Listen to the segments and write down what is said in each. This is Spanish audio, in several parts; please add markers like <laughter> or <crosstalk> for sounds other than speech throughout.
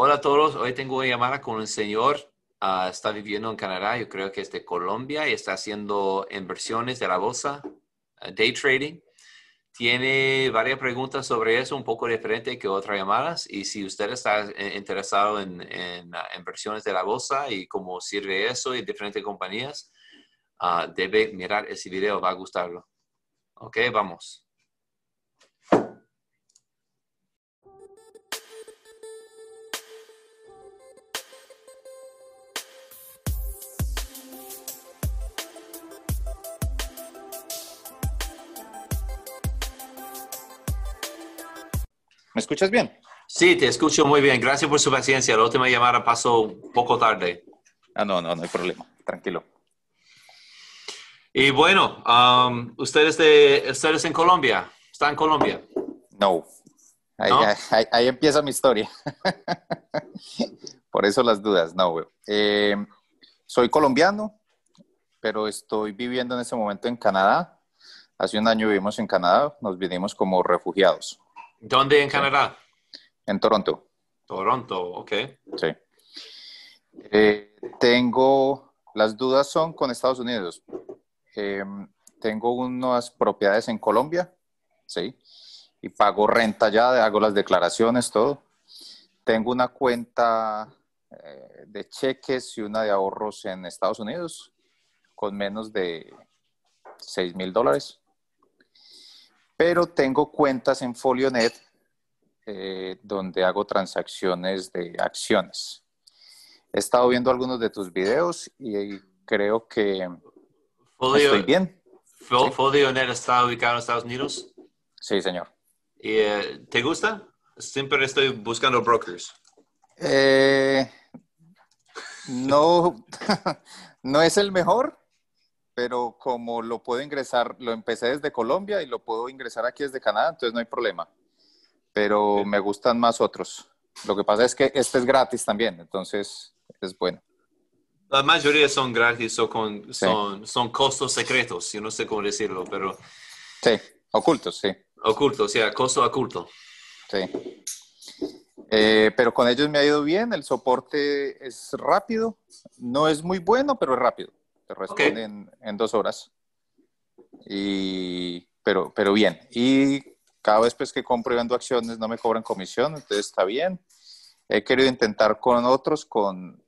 Hola a todos, hoy tengo una llamada con un señor, ah, está viviendo en Canadá, yo creo que es de Colombia y está haciendo inversiones de la bolsa, ah, day trading. Tiene varias preguntas sobre eso, un poco diferente que otras llamadas. Y si usted está eh, interesado en, en ah, inversiones de la bolsa y cómo sirve eso y diferentes compañías, debe mirar ese video, va a gustarlo. Ok, vamos. Escuchas bien? Sí, te escucho muy bien. Gracias por su paciencia. La última llamada pasó un poco tarde. Ah, no, no, no hay problema. Tranquilo. Y bueno, um, ustedes, de, ustedes en Colombia, ¿están en Colombia? No. Ahí, empieza mi historia. <laughs> Por eso las dudas. No, eh, soy colombiano, pero estoy viviendo en este momento en Canadá. Hace un año vivimos en Canadá, nos vinimos como refugiados. ¿Dónde en Canadá? En Toronto. Toronto, ok. Sí. Eh, tengo, las dudas son con Estados Unidos. Em, tengo unas propiedades en Colombia, sí, y pago renta ya, hago las declaraciones, todo. Tengo una cuenta eh, de cheques y una de ahorros en Estados Unidos con menos de 6 mil dólares pero tengo cuentas en FolioNet eh, donde hago transacciones de acciones. He estado viendo algunos de tus videos y creo que estoy bien. ¿FolioNet está ubicado en Estados Unidos? Sí, señor. ¿Y, eh, ¿Te gusta? Siempre estoy buscando brokers. Eh, no, <laughs> no es el mejor, pero como lo puedo ingresar, lo empecé desde Colombia y lo puedo ingresar aquí desde Canadá, entonces no hay problema. Pero me gustan más otros. Lo que pasa es que este es gratis también, entonces es bueno. La mayoría son gratis o con, son, son costos secretos, yo no sé cómo decirlo, pero... Sí, ocultos, sí. Ocultos, sí, costo oculto. Sí. Eh, pero con ellos me ha ido bien, el soporte es rápido, no es muy bueno, pero es rápido te responden en dos horas. Y, pero, pero bien. Y cada vez pues, que compro y vendo acciones no me cobran comisión, entonces está bien. He querido intentar con otros, con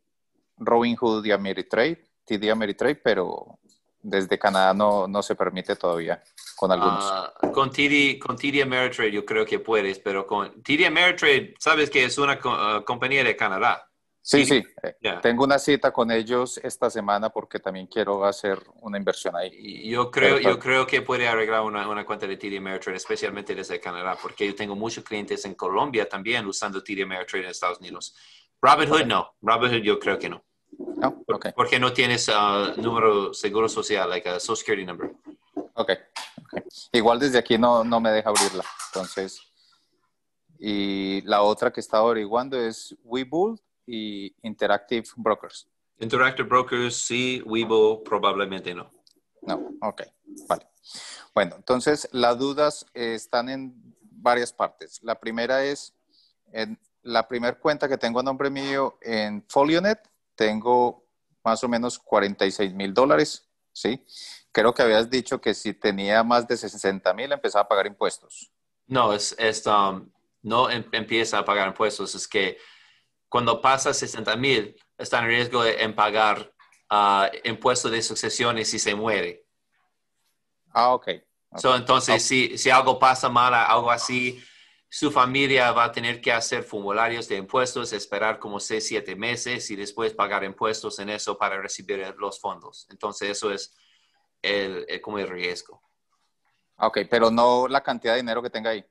Robinhood y Ameritrade, TD Ameritrade, pero desde Canadá no, no se permite todavía con algunos. Ah, con, TD, con TD Ameritrade yo creo que puedes, pero con TD Ameritrade, sabes que es una ah, compañía de Canadá. Sí, sí. Eh, tengo una cita con ellos esta semana porque también quiero hacer una inversión ahí. Yo creo, yo creo que puede arreglar una, una cuenta de TD Ameritrade, especialmente desde Canadá, porque yo tengo muchos clientes en Colombia también usando TD Ameritrade en Estados Unidos. Robinhood no. Robinhood yo creo que no. No, okay. Porque no tienes uh, número seguro social, like a social security number. Ok, Igual desde aquí no, no me deja abrirla. Entonces, y la otra que estaba averiguando es Webull y Interactive Brokers. Interactive Brokers, sí, Weibo probablemente no. No, ok, vale. Bueno, entonces las dudas están en varias partes. La primera es, en la primera cuenta que tengo a nombre mío en Folionet, tengo más o menos 46 mil dólares, ¿sí? Creo que habías dicho que si tenía más de 60 mil empezaba a pagar impuestos. No, es, um, no em, empieza a pagar impuestos, es que cuando pasa 60 mil, está en riesgo de en pagar uh, impuestos de sucesiones si se muere. Ah, ok. entonces, si, si algo pasa mal, algo así, su familia va a tener que hacer formularios de impuestos, esperar como 6, 7 meses y después pagar impuestos en eso para recibir los fondos. Entonces, eso es el, como el riesgo. Ok, pero no la cantidad de dinero que tenga ahí.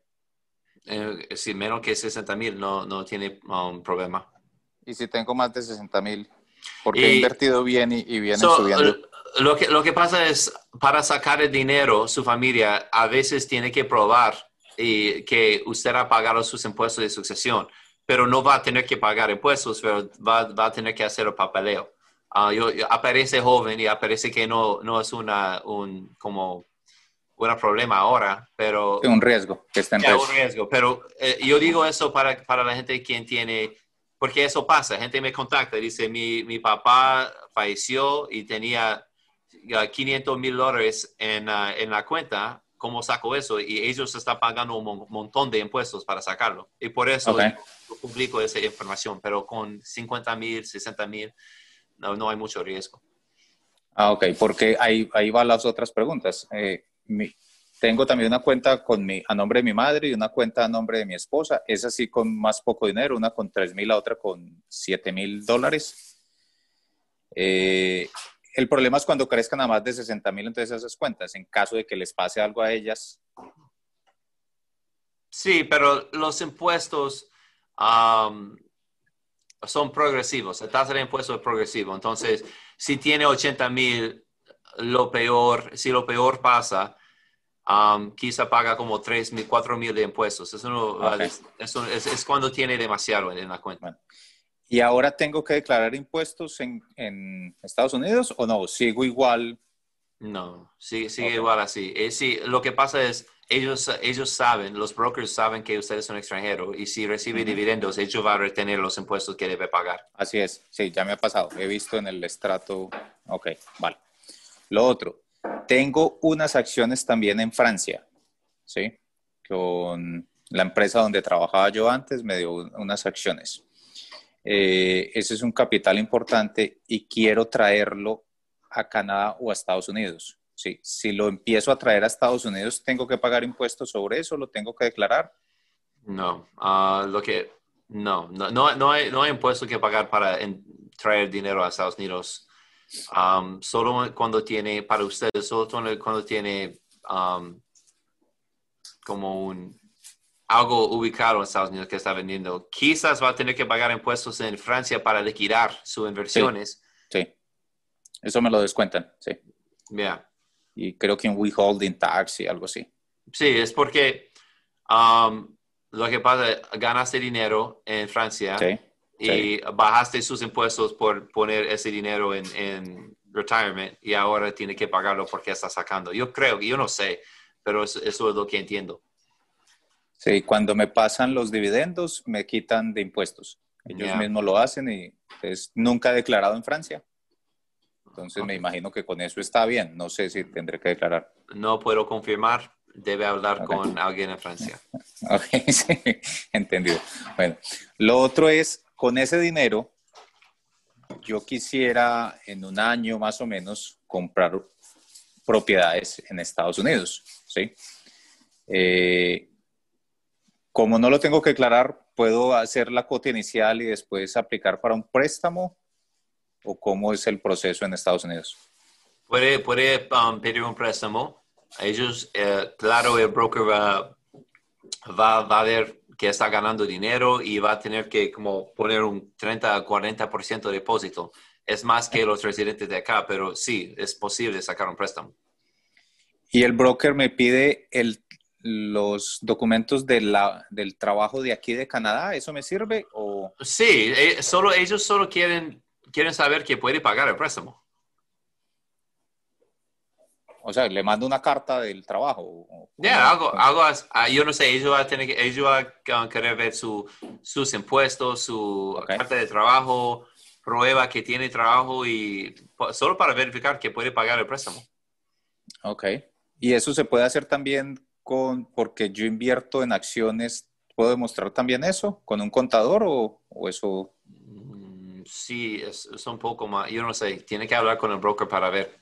Eh, si menos que 60 mil no, no tiene un um, problema. ¿Y si tengo más de 60 mil? Porque he invertido bien y, y viene subiendo. Lo que, lo que pasa es, para sacar el dinero, su familia a veces tiene que probar y, que usted ha pagado sus impuestos de sucesión, pero no va a tener que pagar impuestos, pero va, va a tener que hacer el papeleo. Uh, yo, aparece joven y aparece que no, no es una, un, como un problema ahora, pero... Un riesgo, que está en un riesgo, pero eh, yo digo eso para, para la gente quien tiene porque eso pasa, gente me contacta, dice, mi, mi papá falleció y tenía 500 mil dólares en, ah, en, la cuenta, ¿cómo saco eso? Y ellos están pagando un montón de impuestos para sacarlo. Y por eso publico esa información, pero con 50 mil, 60 mil, no, no hay mucho riesgo. Ah, ok, porque ahí, ahí van las otras preguntas. Eh, tengo también una cuenta con mi, a nombre de mi madre y una cuenta a nombre de mi esposa. Es así con más poco dinero, una con 3 mil, la otra con 7 mil dólares. Eh, el problema es cuando crezcan a más de 60 mil, entonces esas cuentas, en caso de que les pase algo a ellas. Sí, pero los impuestos son progresivos. La tasa de impuestos es progresivo. Entonces, si tiene 80 mil, lo peor, si lo peor pasa, um, quizá paga como 3 mil, 4 mil de impuestos. Eso, es, cuando tiene demasiado en la cuenta. ¿Y ahora tengo que declarar impuestos en, Estados Unidos o no? ¿Sigo igual? No, sigue, sigue igual así. Eh, sí, lo que pasa es, ellos, ellos saben, los brokers saben que ustedes son extranjeros y si recibe dividendos, ellos van a retener los impuestos que debe pagar. Así es, sí, ya me ha pasado. He visto en el estrato. Ok, vale. Lo otro, tengo unas acciones también en Francia, ¿sí? Con la empresa donde trabajaba yo antes me dio unas acciones. Eh, ese es un capital importante y quiero traerlo a Canadá o a Estados Unidos. Sí, si lo empiezo a traer a Estados Unidos, ¿tengo que pagar impuestos sobre eso? ¿Lo tengo que declarar? No, ah, lo que, no, no, no, hay, no hay impuesto que pagar para traer dinero a Estados Unidos. Um, solo cuando tiene, para ustedes, solo cuando tiene um, como un, algo ubicado en Estados Unidos que está vendiendo. Quizás va a tener que pagar impuestos en Francia para liquidar sus inversiones. Sí, eso me lo descuentan, sí. Ya y creo que un withholding tax y algo así. Sí, es porque um, lo que pasa, ganaste dinero en Francia y bajaste sus impuestos por poner ese dinero en, en, retirement y ahora tiene que pagarlo porque está sacando. Yo creo, yo no sé, pero eso, es lo que entiendo. Sí, cuando me pasan los dividendos me quitan de impuestos. Ellos mismos lo hacen y es nunca declarado en Francia. Entonces me imagino que con eso está bien. No sé si tendré que declarar. No puedo confirmar. Debe hablar con alguien en Francia. <laughs> Ok, sí, entendido. Bueno, lo otro es, con ese dinero, yo quisiera en un año más o menos comprar propiedades en Estados Unidos, ¿sí? Eh, como no lo tengo que declarar, ¿puedo hacer la cuota inicial y después aplicar para un préstamo o cómo es el proceso en Estados Unidos? Puede, um, pedir un préstamo. Ellos, eh, claro, el broker va, a ver que está ganando dinero y va a tener que como poner un 30 40% de depósito. Es más que los residentes de acá, pero sí, es posible sacar un préstamo. ¿Y el broker me pide el, los documentos de la, del trabajo de aquí de Canadá? ¿Eso me sirve? O... Sí, eh, solo, ellos solo quieren quieren saber que puede pagar el préstamo. O sea, le mando una carta del trabajo. Ya, algo, algo, ah, yo no sé, ellos van a, tener que, ellos van a querer ver su, sus impuestos, su carta de trabajo, prueba que tiene trabajo y solo para verificar que puede pagar el préstamo. Ok. ¿Y eso se puede hacer también con, porque yo invierto en acciones, ¿puedo demostrar también eso con un contador o, o eso? sí, es, un poco más, yo no sé, tiene que hablar con el broker para ver.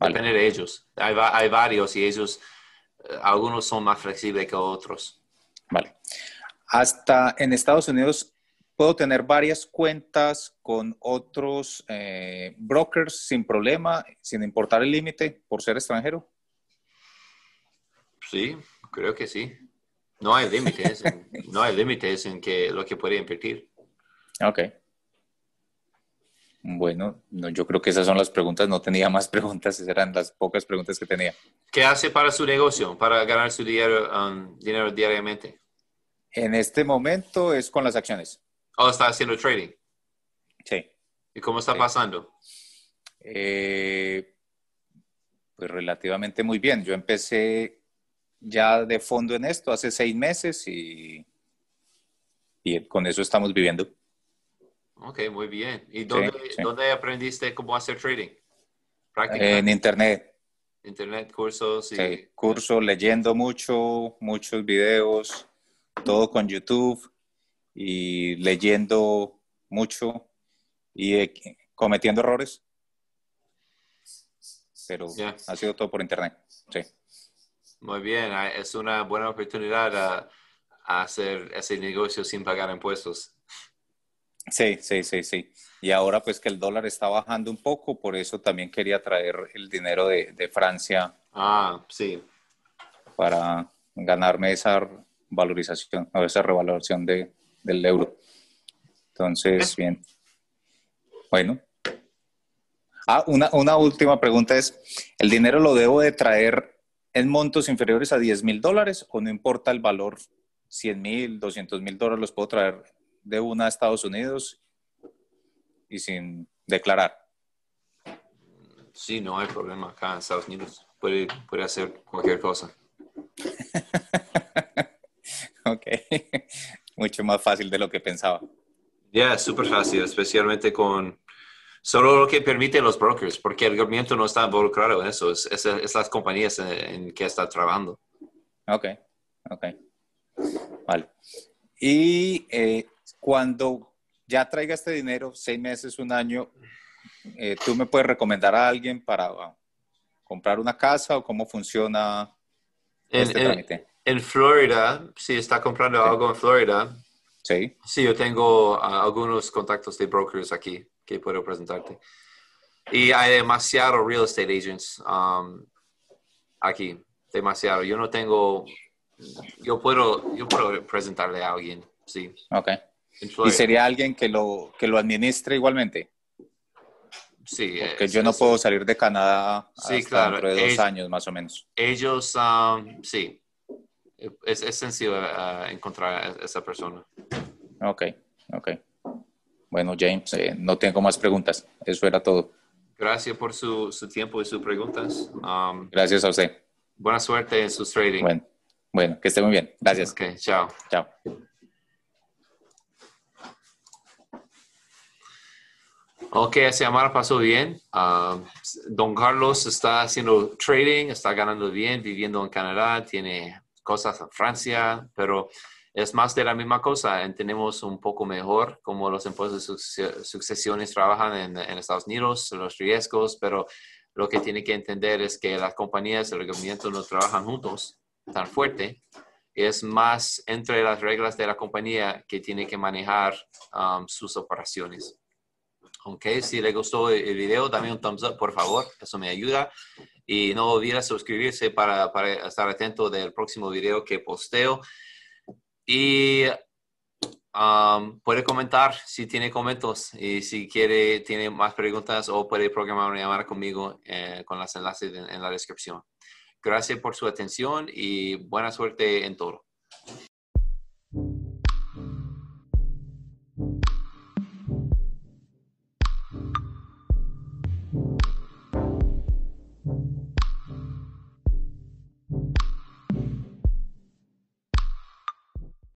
Depende de ellos. Hay, hay, varios y ellos, eh, algunos son más flexibles que otros. Vale. Hasta en Estados Unidos, ¿puedo tener varias cuentas con otros eh, brokers sin problema, sin importar el límite por ser extranjero? Sí, creo que sí. No hay límites, <laughs> no hay límites en que lo que puede invertir. Ok. Bueno, yo creo que esas son las preguntas. No tenía más preguntas, esas eran las pocas preguntas que tenía. ¿Qué hace para su negocio, para ganar su dinero, um, dinero diariamente? En este momento es con las acciones. ¿O está haciendo trading? Sí. ¿Y cómo está pasando? Eh, pues relativamente muy bien. Yo empecé ya de fondo en esto hace seis meses y y con eso estamos viviendo. Ok, muy bien. ¿Y dónde, aprendiste cómo hacer trading? En internet. Internet, cursos. Sí, cursos, leyendo mucho, muchos videos, todo con YouTube y leyendo mucho y eh, cometiendo errores. Pero ha sido todo por internet. Sí. Muy bien, ah, es una buena oportunidad a, a hacer ese negocio sin pagar impuestos. Sí, sí, sí, sí. Y ahora pues que el dólar está bajando un poco, por eso también quería traer el dinero de, de Francia. Ah, sí. Para ganarme esa valorización, o esa revalorización de, del euro. Entonces, bien. Bueno. Ah, una, una última pregunta es, ¿el dinero lo debo de traer en montos inferiores a 10 mil dólares o no importa el valor, 100 mil, 200 mil dólares los puedo traer de una a Estados Unidos y sin declarar? Sí, no hay problema acá en Estados Unidos. Puede, puede hacer cualquier cosa. <laughs> ok, mucho más fácil de lo que pensaba. Ya, es súper fácil, especialmente con solo lo que permiten los brokers, porque el gobierno no está involucrado en eso, es, es, las compañías en, que está trabajando. Ok, ok. Vale. Y eh, cuando ya traiga este dinero, seis meses, un año, eh, ¿tú me puedes recomendar a alguien para uh, comprar una casa o cómo funciona este trámite? En Florida, si está comprando algo en Florida, sí. sí, yo tengo uh, algunos contactos de brokers aquí que puedo presentarte. Y hay demasiados real estate agents um, aquí, demasiado. Yo no tengo, yo puedo, yo puedo presentarle a alguien, sí. Ok. ¿Y sería alguien que lo, que lo administre igualmente? Sí. Porque yo no puedo salir de Canadá sí, claro. dentro de dos años más o menos. Ellos, um, sí. Es, es sencillo uh, encontrar a esa persona. Ok, ok. Bueno, James, eh, no tengo más preguntas. Eso era todo. Gracias por su, su tiempo y sus preguntas. Um, Gracias a usted. Buena suerte en sus trading. Bueno, bueno, que esté muy bien. Gracias. Ok, chao. Chao. Ok, llamada pasó bien. Um, don Carlos está haciendo trading, está ganando bien, viviendo en Canadá, tiene cosas en Francia, pero es más de la misma cosa. Entendemos un poco mejor cómo los impuestos de sucesiones trabajan en, Estados Unidos, los riesgos, pero lo que tiene que entender es que las compañías y el gobierno no trabajan juntos tan fuerte. Es más entre las reglas de la compañía que tiene que manejar um, sus operaciones. Ok, si le gustó el video, dame un thumbs up, por favor, eso me ayuda. Y no olvides suscribirse para, para estar atento del próximo video que posteo. Y um, puede comentar si tiene comentarios y si quiere, tiene más preguntas o puede programar una llamada conmigo eh, con los enlaces en la descripción. Gracias por su atención y buena suerte en todo.